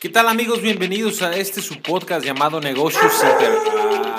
¿Qué tal amigos? Bienvenidos a este su podcast llamado Negocios Inter...